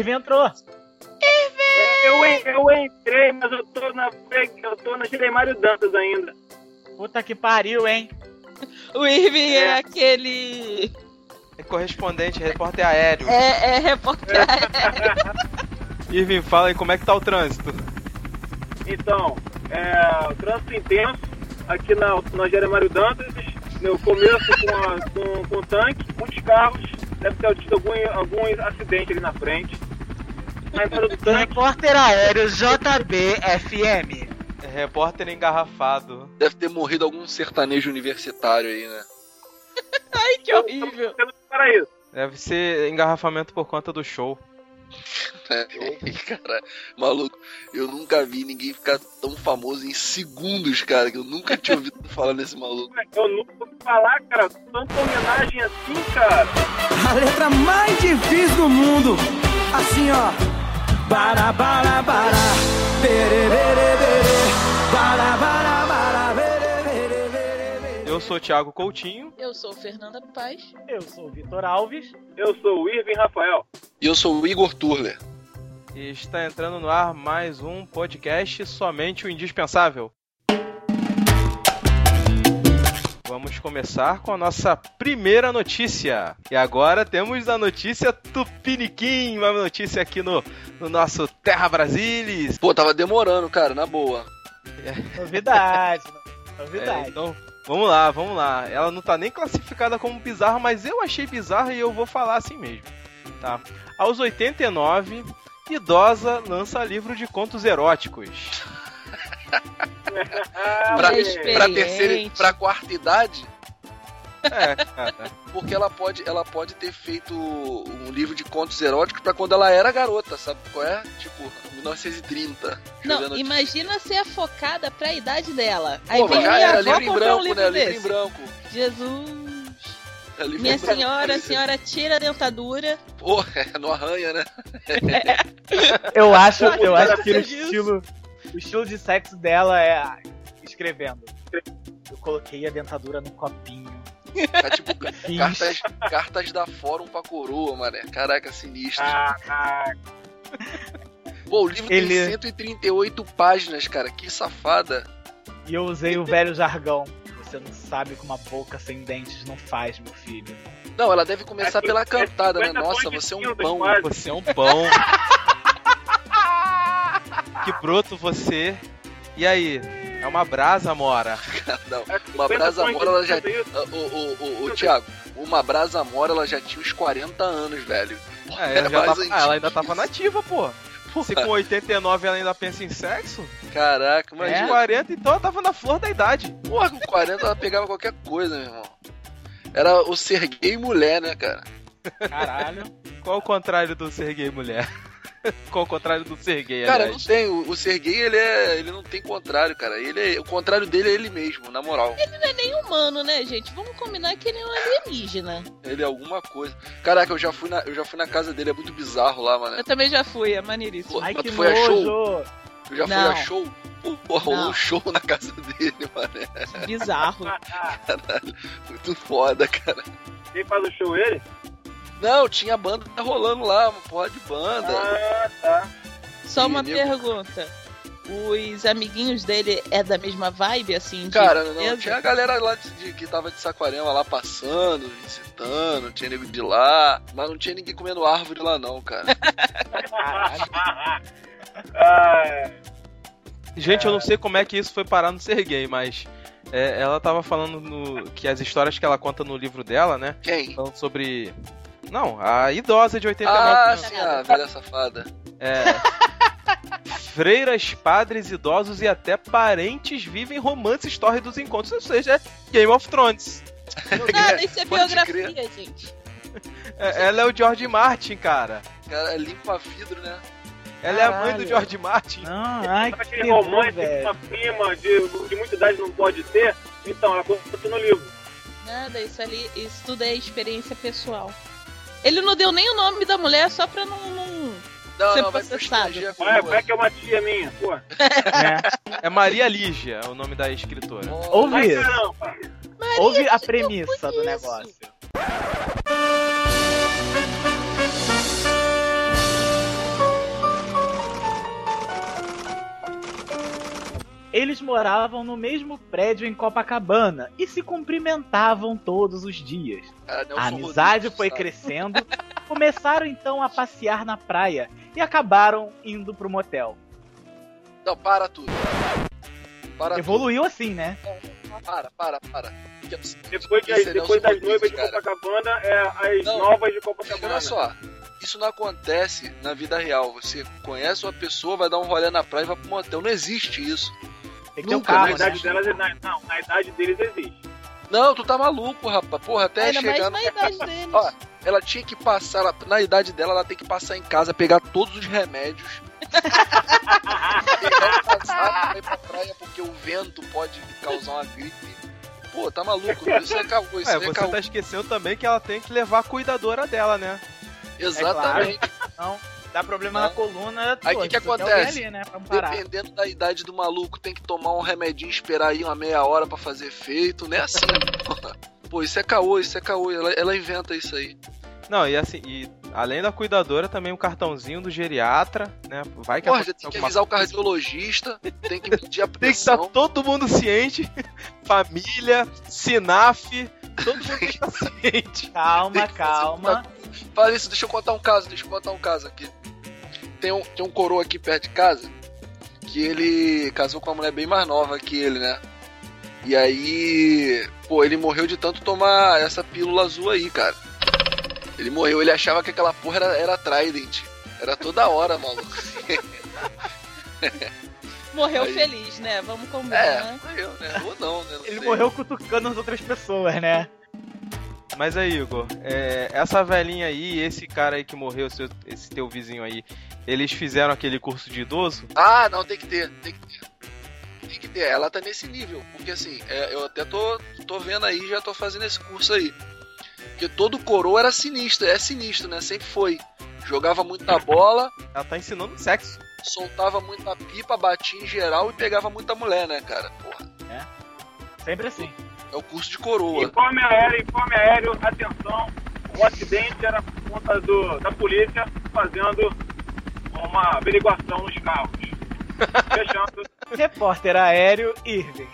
Irving entrou. Eu, en- eu entrei, mas eu tô na eu tô na Giremário Dantas ainda. Puta que pariu, hein? O Irving é, É. aquele. É correspondente, repórter aéreo. É, é repórter. Irving, fala aí como é que tá o trânsito. Então, é, o trânsito intenso aqui na, na Jeremário Dantas. Eu começo com, a, com, com o tanque, muitos carros. Deve ter tido algum, algum acidente ali na frente. Na entrada do tanque, Repórter aéreo JB FM. É repórter engarrafado. Deve ter morrido algum sertanejo universitário aí, né? Ai, que horrível. para isso. Deve ser engarrafamento por conta do show. É, cara, maluco, eu nunca vi ninguém ficar tão famoso em segundos, cara, que eu nunca tinha ouvido falar nesse maluco. Eu nunca ouvi falar, cara, tanta homenagem assim, cara. A letra mais difícil do mundo. Assim, ó. Bara, bara, bara. Bere, bere, bere. Bara, bara, bara. Bere, bere, bere. Eu sou o Thiago Coutinho. Eu sou Fernanda Paz. Eu sou o Vitor Alves. Eu sou o Irving Rafael. E eu sou o Igor Turler. E está entrando no ar mais um podcast Somente o Indispensável. Vamos começar com a nossa primeira notícia. E agora temos a notícia Tupiniquim, uma notícia aqui no, no nosso Terra Brasilis. Pô, tava demorando, cara, na boa. Novidade. É, Novidade. então, vamos lá, vamos lá. Ela não tá nem classificada como bizarra, mas eu achei bizarra e eu vou falar assim mesmo. Tá? Aos 89, idosa lança livro de contos eróticos. Pra, pra terceira, pra quarta idade, É, cara. porque ela pode, ela pode ter feito um livro de contos eróticos pra quando ela era garota, sabe qual é? Tipo, 1930. Não, imagina ser focada pra idade dela. Aí Pô, vem já minha era avó livro em branco, um livro né? Livro em desse. branco. Jesus. É livro Minha em branco. senhora, a senhora tira a dentadura. Pô, é, não arranha, né? Eu acho, eu acho que o faz isso. estilo, o estilo de sexo dela é escrevendo. Eu coloquei a dentadura no copinho. É tipo cartas, cartas da Fórum pra coroa, mané. Caraca, sinistro. Ah, ah, Pô, o livro Ele- tem 138 páginas, cara. Que safada. E eu usei o velho jargão. Você não sabe como uma boca sem dentes não faz, meu filho. Não, ela deve começar É pela cantada, né? 50 Nossa, de você é um pão. quase. Você é um pão. Que broto você. E aí? É uma brasa, Mora. Não, é uma 50 brasa mora, ela já. O, o, o, o Thiago, uma brasa mora, ela já tinha uns 40 anos, velho. É, ela, já mais tava- ah, ela ainda tava nativa, pô. Se com 89 ela ainda pensa em sexo, Caraca, com imagina. 40 então ela tava na flor da idade. Porra, com 40 ela pegava qualquer coisa, meu irmão. Era o ser gay mulher, né, cara? Caralho. Qual o contrário do ser gay mulher? Qual o contrário do ser gay, Cara, não aliás? tem. O, o ser gay, ele, é, ele não tem contrário, cara. Ele é- o contrário dele é ele mesmo, na moral. Não é nem humano, né, gente? Vamos combinar que ele é um alienígena. Ele é alguma coisa. Caraca, eu já fui na, eu já fui na casa dele, é muito bizarro lá, mano. Eu também já fui, é maneiríssimo. Pô, Ai, que tu foi a show? nojo. Eu já fui Não. a show. Porra, rolou Não. um show na casa dele, mano. Bizarro. Caralho, muito foda, cara. Quem faz o show ele? Não, tinha banda rolando lá, uma porra de banda. Ah, tá. Só uma nego. pergunta. Os amiguinhos dele é da mesma vibe, assim? de Cara, não, beleza? tinha a galera lá de, de- que tava de Saquarema lá passando, visitando, tinha nego de lá, mas não tinha ninguém comendo árvore lá não, cara. Ah, Gente, eu não sei como é que isso foi parar no ser gay, mas é, ela tava falando no, que as histórias que ela conta no livro dela, né? Quem? Falando sobre. Não, a idosa de 89 Ah, anos. sim, a velha safada. É. Freiras, padres, idosos e até parentes vivem romances tórridos encontros, ou seja, é Game of Thrones. Nada, isso é biografia, crer. gente. É- Ela é o George Martin, cara. Cara, limpa vidro, né? Ela é a mãe do Caralho. George Martin. Não, ai, que Aquele romance que uma prima de, de muita idade não pode ter, então ela conta no livro. Nada, isso ali, isso tudo é experiência pessoal. Ele não deu nem o nome da mulher só pra não. não... Não, Ser não, processado. Vai, vai que é uma tia minha, pô. É. É Maria Lígia, é o nome da escritora. Ouve Ai. Ouve a premissa do negócio. Eles moravam no mesmo prédio em Copacabana e se cumprimentavam todos os dias. Nelson A amizade Rodrigues, foi sabe? crescendo, começaram então a passear na praia e acabaram indo pro motel. Não, para tudo. Para Evoluiu assim, né? tudo. Para, para, para. Que. Depois, é depois das noivas de. Copacabana, é as Não. novas de Copacabana. olha só, isso não acontece na vida real. Você conhece uma pessoa, vai dar um rolê na praia e vai pro motel. Não existe isso. Tem que ter um Nunca, Na carro, né? idade delas, na, não, na idade deles existe. Não, tu tá maluco, rapaz. Porra, até Ainda mais chegar na no... idade deles. Ó, ela tinha que passar, ela- na idade dela, ela tem que passar em casa, pegar todos os remédios. pegar o casaco pra ir pra praia porque o vento pode causar uma gripe. Pô, tá maluco? Isso é caô, isso É, é, você caô. tá esquecendo também que ela tem que levar a cuidadora dela, né? Exatamente. Dá problema Não. na coluna. Aí pô, que que acontece? Ali, né. Dependendo da idade do maluco, tem que tomar um remedinho e esperar aí uma meia hora pra fazer efeito. Não é assim. Pô, isso é caô, isso é caô. Ela, ela inventa isso aí. Não, e assim, e além da cuidadora, também o cartãozinho do geriatra, né? Vai que Porra, tem que alguma avisar o cardiologista, tem que medir a Tem que estar pressão. todo mundo ciente, família, Sinaf, todo mundo estar ciente. Calma, calma. Fala isso, deixa eu contar um caso, deixa eu contar um caso aqui. Tem um, tem um coroa aqui perto de casa que ele casou com uma mulher bem mais nova que ele, né? E aí, pô, ele morreu de tanto tomar essa pílula azul aí, cara. Ele morreu, ele achava que aquela porra era, era Trident. Era toda hora, maluco. Morreu Aí- feliz, né? Vamos É, combinar. morreu, né? Ou não, né? Não Ele sei. morreu cutucando as outras pessoas, né? Mas aí, Igor, é, essa velhinha aí, esse cara aí que morreu, seu- esse teu vizinho aí, eles fizeram aquele curso de idoso? Ah, não, tem que ter, tem que ter. Tem que ter, ela tá nesse nível. Porque assim, é, eu até tô, tô vendo aí, já tô fazendo esse curso aí. Porque todo coroa era sinistro, é sinistro, né? Sempre foi. Jogava muita bola, Ela tá ensinando sexo. soltava muita pipa, batia em geral e pegava muita mulher, né, cara? Porra, Sempre assim. é o curso de coroa. Informe aéreo, informe aéreo, atenção. O acidente era por conta do, da polícia fazendo uma averiguação nos carros. Fechando. Repórter aéreo Irving.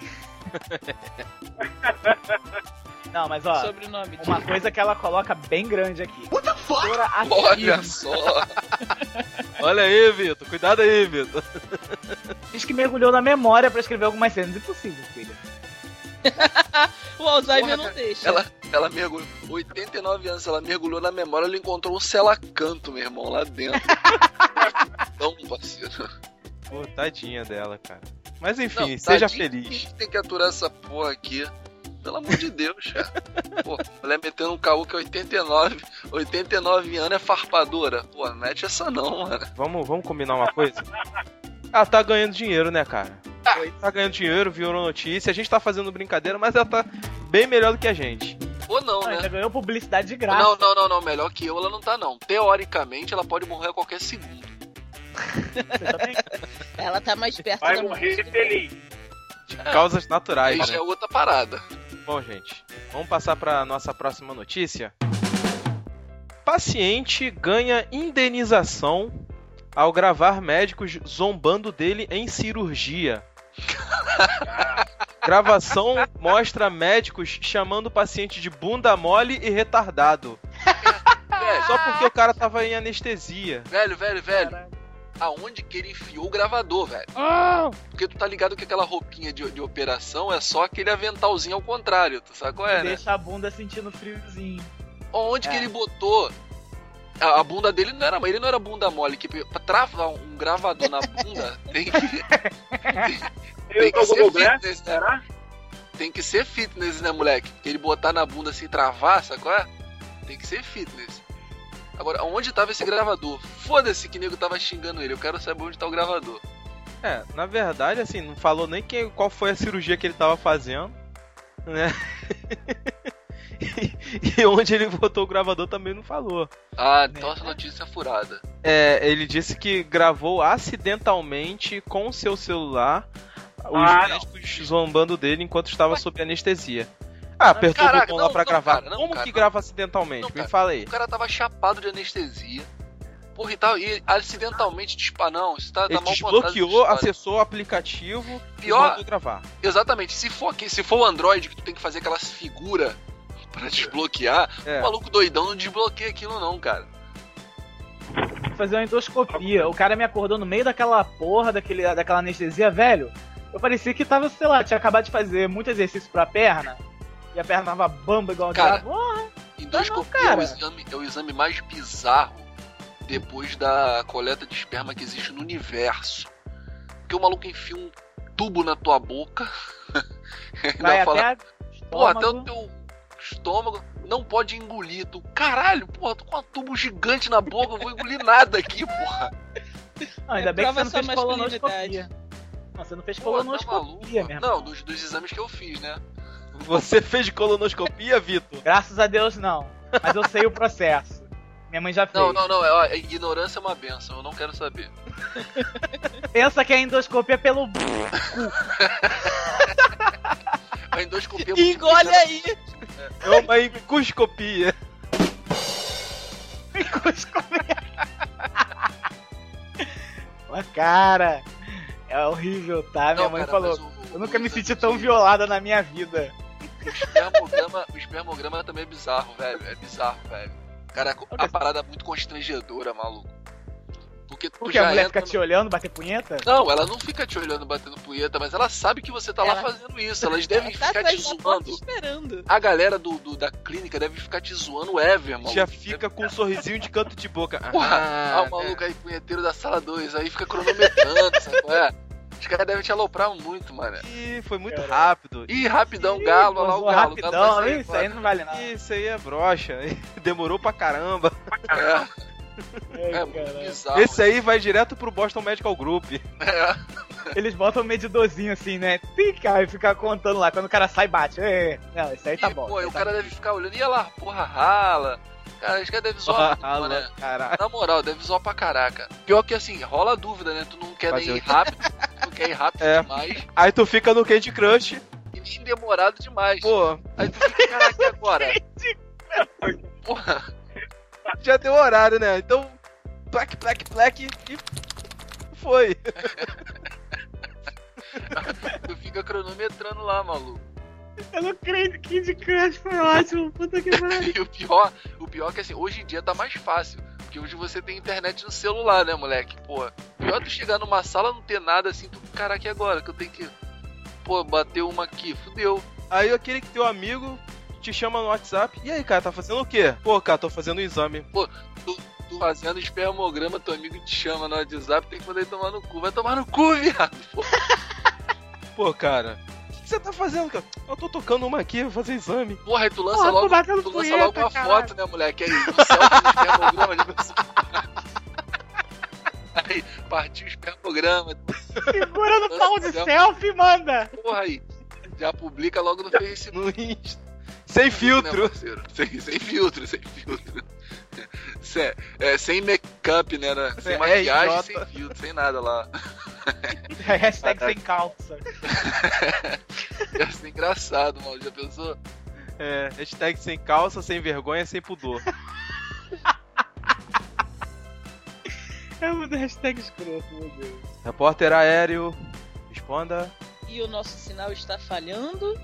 Não, mas ó, Sobrenome uma dele. coisa que ela coloca bem grande aqui. Doutora Olha afirma- só. Olha aí, Vitor, cuidado aí, Vitor. Diz que mergulhou na memória pra escrever algumas cenas. Impossível, filho. O Alzheimer Porra, não deixa. Ela, ela mergulhou. 89 anos, ela mergulhou na memória, ela encontrou um selacanto, meu irmão, lá dentro. Não, parceiro. Pô, tadinha dela, cara. Mas enfim, Não, seja feliz. Quem tem que aturar essa porra aqui? Pelo amor de Deus, cara. Pô, mulher metendo um caô que é 89, 89 anos é farpadora. Pô, não mete essa não, mano. Vamos, vamos combinar uma coisa? Ela tá ganhando dinheiro, né, cara? Tá ganhando dinheiro, virou notícia. A gente tá fazendo brincadeira, mas ela tá bem melhor do que a gente. Ou não, Não, né? ainda ganhou publicidade de graça. Não, não, não, não. Melhor que eu, ela não tá, não. Teoricamente, ela pode morrer a qualquer segundo. Ela tá mais perto Vai da morrer morte. feliz. De causas naturais, já né? é outra parada. Bom, gente, vamos passar para nossa próxima notícia. Paciente ganha indenização ao gravar médicos zombando dele em cirurgia. Gravação mostra médicos chamando o paciente de bunda mole e retardado. Velho, Só porque o cara tava em anestesia. velho, velho, velho. Aonde que ele enfiou o gravador, velho? Porque tu tá ligado que aquela roupinha de, de operação é só aquele aventalzinho ao contrário, tu sabe qual é, né? Deixa a bunda sentindo friozinho. Onde que É. ele botou? A, bunda dele não era. Ele não era bunda mole, que pra travar um gravador na bunda tem que. Tem, tem que ser fitness, né? será? Tem que ser fitness, né, moleque? Ele botar na bunda assim travar, sacou? Tem que ser fitness. Agora, onde tava esse gravador? Foda-se que nego tava xingando ele. Eu quero saber onde tá o gravador. É, na verdade, assim, não falou nem quem, qual foi a cirurgia que ele tava fazendo, né? e, e onde ele botou o gravador também não falou. Ah, então essa notícia é furada. É, ele disse que gravou acidentalmente com o seu celular os Ah, médicos zombando dele enquanto estava sob anestesia. Ah, apertou Caraca, o botão lá pra não, gravar. cara, não, Como cara, que não. grava acidentalmente? Não, Me cara. fala aí. O cara tava chapado de anestesia. Porra, e, tal, e acidentalmente dispa não, isso tá, tá mal desbloqueou, acessou o aplicativo Pior- e mandou gravar. Exatamente, se for aqui, se for o Android que tu tem que fazer aquelas figuras pra desbloquear, É. o maluco doidão não desbloqueia aquilo não, cara. fazer uma endoscopia. O cara me acordou no meio daquela porra, daquele, daquela anestesia, velho. Eu parecia que tava, sei lá, tinha acabado de fazer muito exercício pra perna. E a perna tava bamba igual Cara, de porra. Endoscopia não, é, o cara. exame, é o exame mais bizarro depois da coleta de esperma que existe no universo. Porque o maluco enfia um tubo na tua boca. ainda Vai fala, até Porra, até o teu estômago não pode engolir. Tu, caralho, porra, tô com um tubo gigante na boca, eu vou engolir nada aqui, porra. Não, ainda É bem que você não fez colonoscopia. Não, você não fez Pô, tá maluco? colonoscopia, irmão. Não, dos, dos exames que eu fiz, né? Você fez colonoscopia, Vitor? Graças a Deus, não. Mas eu sei o processo. Minha mãe já fez. Não, não, não, é, ó, a ignorância é uma benção, eu não quero saber. Pensa que a endoscopia é pelo A endoscopia é muito Engole aí! É uma endoscopia. endoscopia. Mas, cara, é horrível, tá? Minha Não, mãe cara, falou. o- Eu nunca me exame senti tão de- violada na minha vida. O espermograma, o espermograma também é bizarro, velho. É bizarro, velho. Cara, a parada é muito constrangedora, maluco. Porque tu Porque já a mulher entra fica te olhando, bater punheta? Não, ela não fica te olhando batendo punheta, mas ela sabe que você tá lá Ela- fazendo isso. Elas devem Tá ficar te da porta zoando. esperando. A galera do, do- da clínica deve ficar te zoando ever, mano. Já fica com um sorrisinho de canto de boca. Porra, ah, o maluco aí, punheteiro da sala 2, aí fica cronometrando, sabe qual é? Os caras devem te aloprar muito, mano. Ih, foi muito rápido. Ih, rapidão, galo, olha lá o galo. galo rapidão, vai sair isso aí não vale nada. Isso aí é brocha. Demorou pra caramba. É, Ai, é muito caralho. bizarro. Esse aí vai direto pro Boston Medical Group. É. Eles botam um medidorzinho assim, né? Tica, e fica contando lá. Quando o cara sai, bate. É, não, isso aí tá E, bom. pô, o tá cara bom. deve ficar olhando, e olha lá, porra, rala. Cara, os caras devem zoar muito, Ah, né? Na moral, deve zoar pra caraca. Pior que assim, rola a dúvida, né? Tu não quer Fazer nem ir rápido, ir rápido É. demais Aí tu fica no Candy Crush. e nem demorado demais. Pô, Aí tu fica, caraca, e agora? Porra, já deu horário, né? Então, plaque, plaque, plaque e foi. tu fica cronometrando lá, maluco. Eu não creio que Kid Crush foi ótimo. Puta que pariu. E o pior, o pior é que assim, hoje em dia tá mais fácil. Porque hoje você tem internet no celular, né, moleque? Pô, pior tu chegar numa sala não ter nada assim, tu, caraca, e agora? Que eu tenho que. Pô, bater uma aqui, fudeu. Aí aquele que teu amigo te chama no WhatsApp. E aí, cara, tá fazendo o quê? Pô, cara, tô fazendo um exame. Tu fazendo espermograma, teu amigo te chama no WhatsApp, tem que ele tomar no cu. Vai tomar no cu, viado. Pô, Pô, cara, que você tá fazendo, cara? Eu tô tocando uma aqui, vou fazer exame. Porra, aí tu lança Porra, logo, tu lança punheta, logo uma caralho. foto, né, moleque? Aí, no selfie espermograma, já pensou? Aí, partiu o espermograma, Segura no pau de selfie, manda. porra aí. Já publica logo no Facebook. No Insta. Sem Né, filtro. parceiro? sem, sem filtro, sem filtro. Sem, é, sem make-up, né? né? Sem É, maquiagem, sem filtro, sem nada lá. Hashtag sem calça. Ia ser engraçado, mano. Já pensou? É, hashtag sem calça, sem vergonha, sem pudor. É uma hashtag escroto, meu Deus. Repórter aéreo, responda. E o nosso sinal está falhando.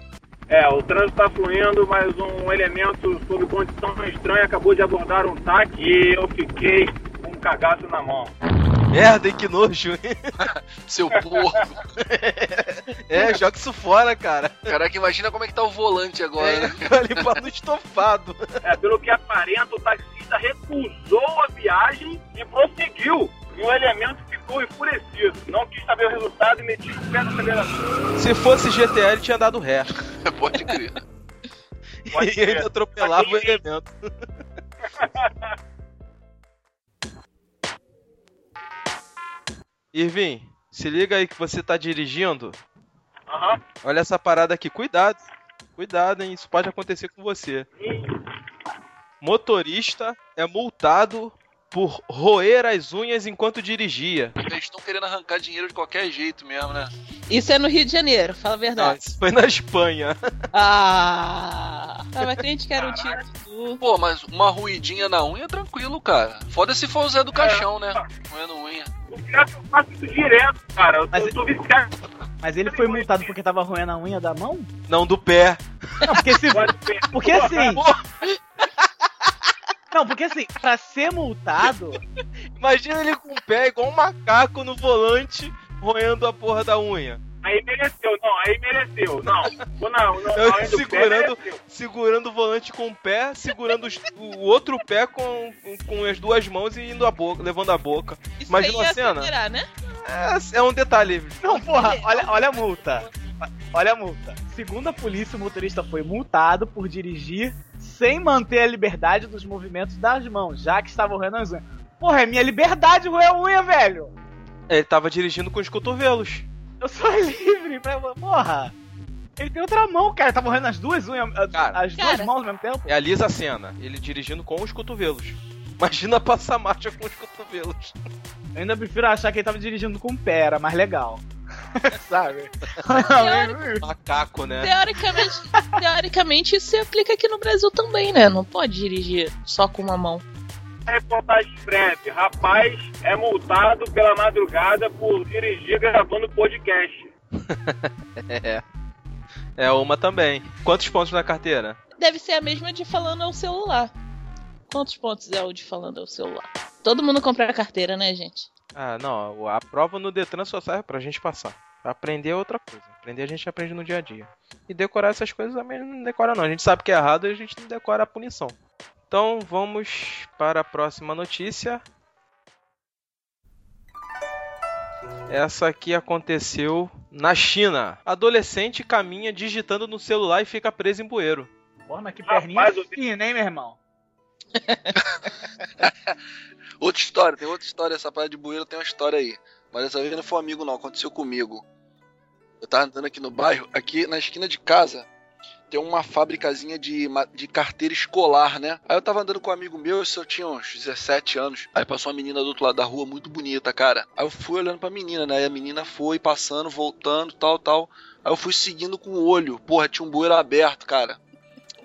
É, o trânsito tá fluindo, mas um elemento sob condição estranha acabou de abordar um táxi e eu fiquei com um cagaço na mão. Merda, hein, que nojo. Seu porco. É, joga isso fora, cara. Caraca, imagina como é que tá o volante agora, É, né? vai limpar no estofado. É, pelo que aparenta, o taxista recusou a viagem e prosseguiu. E o elemento ficou enfurecido. Não quis saber o resultado e metiu o pé no acelerador. Se fosse GTA, ele tinha dado ré. Pode crer. Pode e ainda atropelava o elemento. Irving, se liga aí que você tá dirigindo. Aham. Olha essa parada aqui. Cuidado. Cuidado, hein? Isso pode acontecer com você. Motorista é multado por roer as unhas enquanto dirigia. Eles estão querendo arrancar dinheiro de qualquer jeito mesmo, né? Isso é no Rio de Janeiro, fala a Não, verdade. isso foi na Espanha. Ah! Tava crente que era o título. Pô, mas uma ruidinha na unha é tranquilo, cara. Foda se for o Zé do Caixão, né? Roendo unha. O pior é que eu faço isso direto, cara. Eu, Mas- tô viciado. Mas ele foi multado porque tava roendo a unha da mão? Não, do pé. Não, porque se. Porque assim. Não, porque assim, pra ser multado. Imagina ele com o pé igual um macaco no volante, roendo a porra da unha. Aí mereceu, não, aí mereceu. Não, não, não, não, segurando-. Segurando o volante com o pé, segurando os- o outro pé com, com, as duas mãos e indo a boca, levando a boca. Isso Imagina aí a cena. acelerar, né? É, é um detalhe. Não, porra, olha, olha a multa. Olha a multa. Segundo a polícia, o motorista foi multado por dirigir sem manter a liberdade dos movimentos das mãos, já que estava roendo as unhas. Porra, é minha liberdade roer a unha, velho! Ele tava dirigindo com os cotovelos. Eu sou livre pra. Porra! Ele tem outra mão, cara. Tá morrendo as duas unhas, Cara. as duas Cara. mãos ao mesmo tempo. É a Lisa Cena, ele dirigindo com os cotovelos. Imagina passar marcha com os cotovelos. Eu ainda prefiro achar que ele tava dirigindo com o pé, era mais legal. Sabe? Macaco, né? Teoricamente, teoricamente, isso se aplica aqui no Brasil também, né? Não pode dirigir só com uma mão. Reportagem breve. Rapaz é multado pela madrugada por dirigir gravando podcast. É. É uma também. Quantos pontos na carteira? Deve ser a mesma de falando ao celular. Quantos pontos é o de falando ao celular? Todo mundo compra a carteira, né, gente? Ah, não. A prova no Detran só serve pra gente passar. Aprender é outra coisa. Aprender a gente aprende no dia a dia. E decorar essas coisas também não decora não. A gente sabe que é errado e a gente não decora a punição. Então vamos para a próxima notícia. Essa aqui aconteceu na China. Adolescente caminha digitando no celular e fica preso em bueiro. Porra, mas que perninha Rapaz, eu- fina, hein, meu irmão? Outra história, tem outra história. Essa parada de bueiro tem uma história aí. Mas dessa vez não foi um amigo, não. Aconteceu comigo. Eu tava andando aqui no bairro, aqui na esquina de casa. Tem uma fabricazinha de, de carteira escolar, né? Aí eu tava andando com um amigo meu, eu tinha uns 17 anos. Aí passou uma menina do outro lado da rua, muito bonita, cara. Aí eu fui olhando pra menina, né? E a menina foi passando, voltando, tal, tal. Aí eu fui seguindo com o olho. Porra, tinha um bueiro aberto, cara.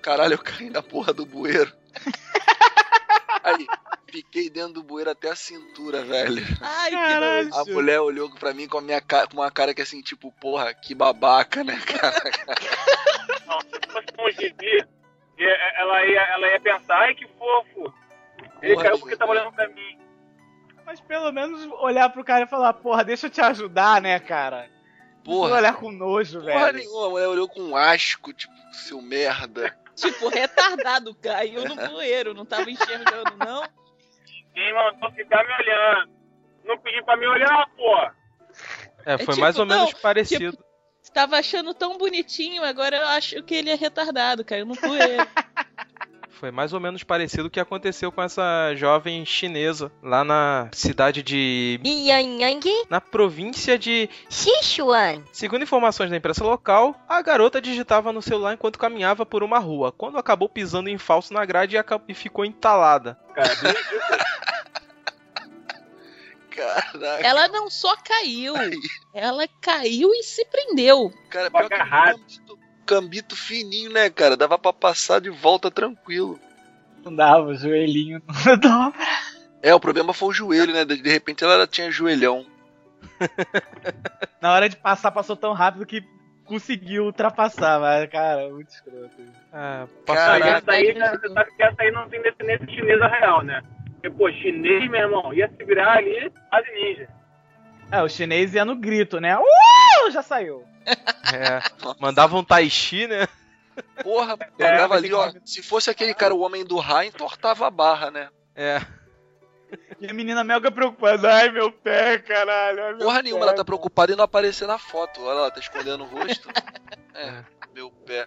Caralho, eu caí na porra do bueiro. Aí, fiquei dentro do bueiro até a cintura, velho. Ai, Caralho. A mulher olhou pra mim com a minha cara, com uma cara que assim, tipo, porra, que babaca, né, cara? Não, gibi, e- ela ia, ela ia pensar, ai que fofo. Ele Porra, caiu porque tava olhando pra mim. Mas pelo menos olhar pro cara e falar, porra, deixa eu te ajudar, né, cara? Não Porra, olhar com nojo, porra velho. nenhuma. A mulher olhou com asco, tipo, seu merda. Tipo, retardado, caiu no bueiro, não tava enxergando, não? Quem mandou ficar me olhando? Não pedi pra me olhar, pô. É, foi tipo, mais ou menos não, parecido. Tava achando tão bonitinho, agora eu acho que ele é retardado, caiu no bueiro. Foi mais ou menos parecido o que aconteceu com essa jovem chinesa lá na cidade de. Yangyang na província de. Sichuan. Segundo informações da imprensa local, a garota digitava no celular enquanto caminhava por uma rua, quando acabou pisando em falso na grade e, e ficou entalada. Cara, ridículo. Caraca. Ela não só caiu, ela caiu e se prendeu. Cara, pior que um cambito, cambito fininho, né, cara? Dava pra passar de volta tranquilo. Não dava, o joelhinho não dobra. É, o problema foi o joelho, né? De repente ela tinha joelhão. Na hora de passar, passou tão rápido que conseguiu ultrapassar, mas, cara, muito escroto. Ah, Caraca. passou Mas essa aí, né, você sabe que essa aí não tem descendência chinesa real, né? Porque, pô, chinês, meu irmão, ia se virar ali quase ninja. É, o chinês ia no grito, né? Uh! Já saiu. É, mandava um tai chi, né? Porra, É, mandava mas ali, ó. que- Se fosse aquele cara, o homem do Ra, entortava a barra, né? É. E a menina mega preocupada. Ai, meu pé, caralho. ai, Porra pé. nenhuma, ela tá preocupada em não aparecer na foto. Olha lá, ela tá escondendo o rosto. É, meu pé.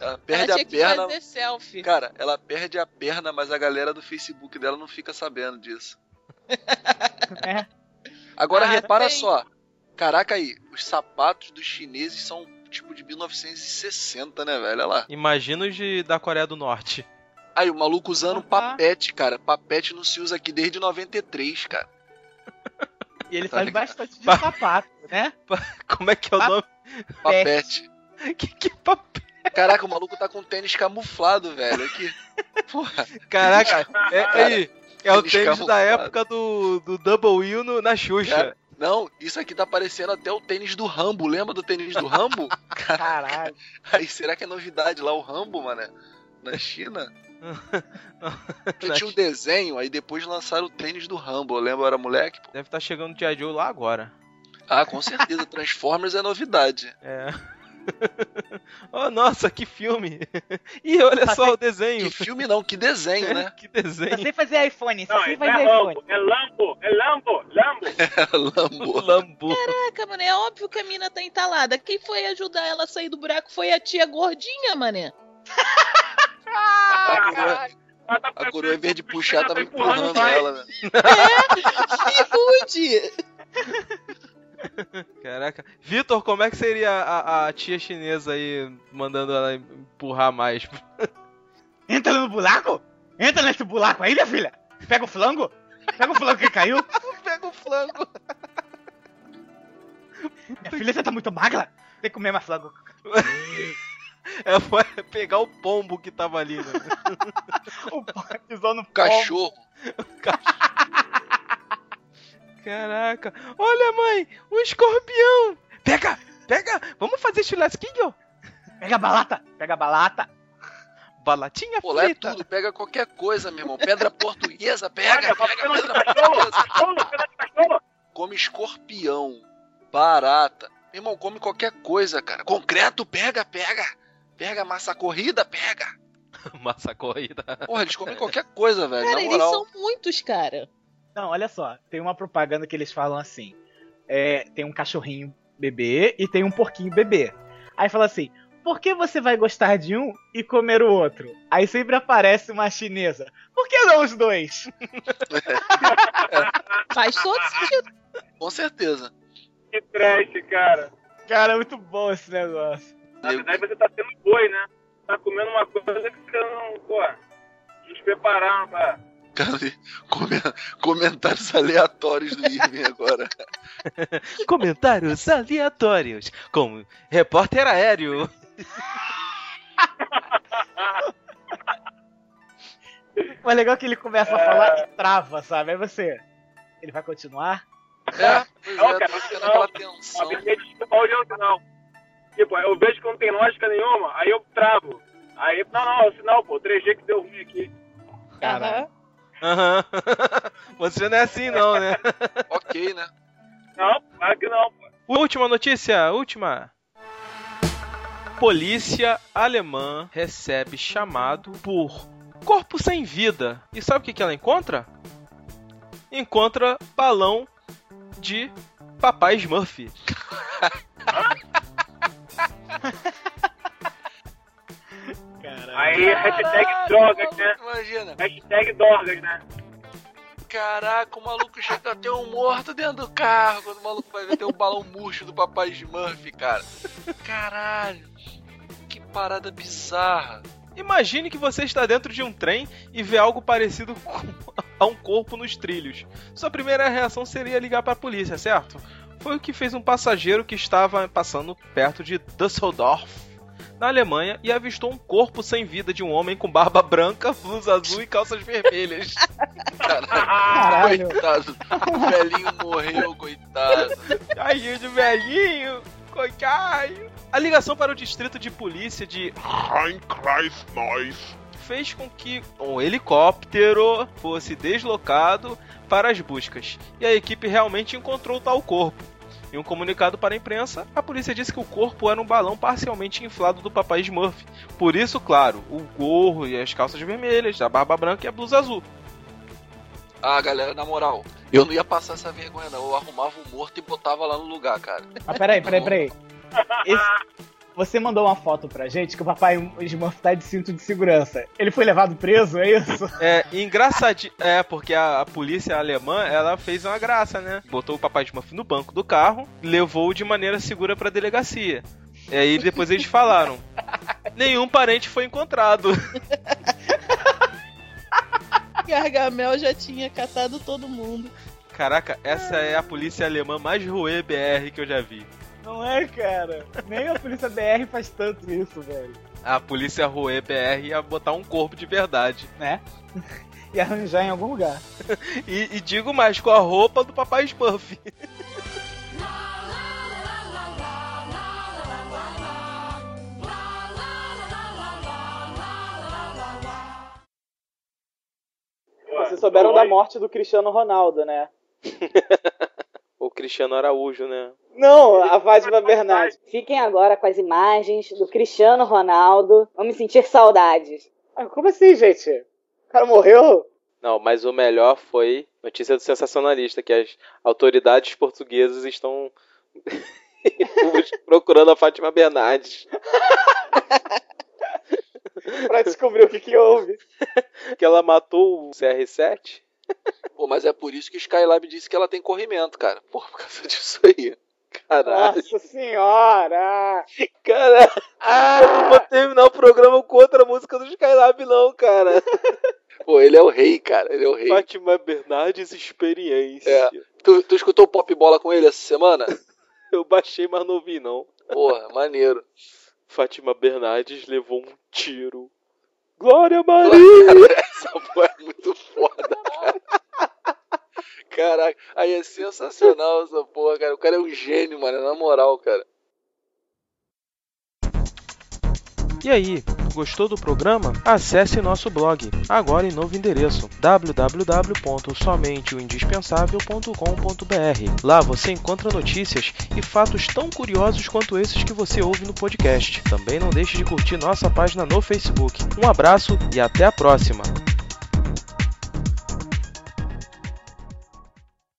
Ela Ela perde tinha a que perna. fazer selfie. Cara, ela perde a perna, mas a galera do Facebook dela não fica sabendo disso. É. Agora Ah, repara tem. só. Caraca aí, os sapatos dos chineses são tipo de 1960, né, velho? Olha lá. Imagina os de, da Coreia do Norte. Aí, o maluco usando Ah. papete, cara. Papete não se usa aqui desde 93, cara. E ele Tá faz ligado? bastante de sapato, né? Como é que é o nome? Papete. Que, que papel? Caraca, o maluco tá com tênis camuflado, velho. Aqui. Porra. Caraca, é, aí, é o Tênis tênis da camuflado. época do, do Double U no- na Xuxa. Cara, não, isso aqui tá parecendo até o tênis do Rambo. Lembra do tênis do Rambo? Caralho. Aí, será que é novidade lá o Rambo, mano? Na China? Porque tinha um desenho, aí depois lançaram o tênis do Rambo. Eu lembro, eu era moleque. pô. Deve estar chegando o G.I. Joe lá agora. Ah, com certeza. Transformers é novidade. É. oh, nossa, que filme! Ih, olha só o desenho. Que filme não, que desenho, né? que desenho. Você fazer iPhone, Não, isso fazer é iPhone. Lambo, é Lambo, é Lambo, Lambo. Lambo. Lambu. Caraca, mano, é óbvio que a mina tá entalada. Quem foi ajudar ela a sair do buraco foi a tia gordinha, mané. A coroa, Ela tá a coroa, em vez de puxar, tava tá empurrando vai. ela, né? Que rude! Caraca. Vitor, como é que seria a, a tia chinesa aí mandando ela empurrar mais? Entra no buraco? Entra nesse buraco aí, minha filha. Pega o flango. Pega o flango que caiu. Pega o flango. Minha filha, você tá muito magra. Tem que comer mais flango. É vai pegar o pombo que tava ali, né? O pai pisou no pombo. Cachorro. Caraca. Olha, mãe, um escorpião. Pega, pega. Vamos fazer churrasquinho? Pega a balata. Pega a balata. Balatinha Pô, lá é frita. tudo, pega qualquer coisa, meu irmão. Pedra portuguesa, pega, pega pegando pedra portuguesa. cachorro, pega de cachorro. Come escorpião, barata. Meu irmão, come qualquer coisa, cara. Concreto, pega, pega. Pega massa corrida, pega. Massa corrida. Porra, eles comem qualquer coisa, velho. Cara, Na eles moral. são muitos, cara. Não, olha só. Tem uma propaganda que eles falam assim. É, tem um cachorrinho bebê e tem um porquinho bebê. Aí fala assim, por que você vai gostar de um e comer o outro? Aí sempre aparece uma chinesa. Por que não os dois? Faz todo sentido. Com certeza. Que trash, cara. Cara, é muito bom esse negócio. Na verdade, você tá sendo boi, né? Tá comendo uma coisa que você não, pô, te prepararam pra... Cara, comentários aleatórios do Irving agora. Comentários aleatórios com repórter aéreo. O legal é que ele começa a falar e trava, sabe? Aí você. Ele vai continuar? É, pois Não, é, cara, não. tensão. audiência, não. Tipo, eu vejo que não tem lógica nenhuma, aí eu travo. Aí, não, não, é o sinal, pô, 3G que deu ruim aqui. Caralho. Aham. Você não é assim não, né? Ok, né? Não, claro que não, pô. Última notícia, última. Polícia alemã recebe chamado por corpo sem vida. E sabe o que, que ela encontra? Encontra balão de papai Smurf. Aí, hashtag drogas, né? Imagina. Hashtag drogas, né? Caraca, o maluco chega a ter um morto dentro do carro. Quando o maluco vai ver, tem um balão murcho do papai Smurf, cara. Caralho. Que parada bizarra. Imagine que você está dentro de um trem e vê algo parecido com a um corpo nos trilhos. Sua primeira reação seria ligar para a polícia, certo? Foi o que fez um passageiro que estava passando perto de Düsseldorf, na Alemanha, e avistou um corpo sem vida de um homem com barba branca, blusa azul e calças vermelhas. Caralho. Caralho. Coitado. O velhinho morreu, coitado. Caiu de velhinho, coitado. A ligação para o distrito de polícia de Heinkreis Neuss. fez com que um helicóptero fosse deslocado para as buscas. E a equipe realmente encontrou tal corpo. Em um comunicado para a imprensa, a polícia disse que o corpo era um balão parcialmente inflado do papai Smurf. Por isso, claro, o gorro e as calças vermelhas, a barba branca e a blusa azul. Ah, galera, na moral, eu não ia passar essa vergonha, não. Eu arrumava o morto e botava lá no lugar, cara. Mas peraí, peraí, peraí. Esse- Você mandou uma foto pra gente que o papai Smurf tá de cinto de segurança. Ele foi levado preso, é isso? É, engraçadinho. É, porque a, a polícia alemã, ela fez uma graça, né? Botou o papai Smurf no banco do carro, levou de maneira segura pra delegacia. E aí depois eles falaram: nenhum parente foi encontrado. Gargamel já tinha catado todo mundo. Caraca, essa é a polícia alemã mais ruê BR que eu já vi. Não é, cara? Nem a polícia BR faz tanto isso, velho. A polícia ruê BR ia botar um corpo de verdade. Né? E arranjar em algum lugar. E, e digo mais, com a roupa do papai Smurf. Vocês souberam da morte do Cristiano Ronaldo, né? Cristiano Araújo, né? Não, a Fátima Bernardes. Fiquem agora com as imagens do Cristiano Ronaldo. Vamos sentir saudades. Ah, como assim, gente? O cara morreu? Não, mas o melhor foi notícia do sensacionalista, que as autoridades portuguesas estão procurando a Fátima Bernardes. pra descobrir o que, que houve. Que ela matou o CR7? Pô, mas é por isso que Skylab disse que ela tem corrimento, cara. Pô, por causa disso aí. Caralho. Nossa senhora! Caralho. Ah, eu não vou terminar o programa com outra música do Skylab, não, cara. Pô, ele é o rei, cara. Ele é o rei. Fátima Bernardes Experiência. É. Tu, tu escutou o Pop Bola com ele essa semana? Eu baixei, mas não vi, não. Porra, maneiro. Fátima Bernardes levou um tiro. Glória Maria! Cara, essa porra é muito foda, cara. Caraca, aí é sensacional essa porra, cara. O cara é um gênio, mano, na moral, cara. E aí, gostou do programa? Acesse nosso blog, agora em novo endereço, www.somenteoindispensável.com.br. Lá você encontra notícias e fatos tão curiosos quanto esses que você ouve no podcast. Também não deixe de curtir nossa página no Facebook. Um abraço e até a próxima!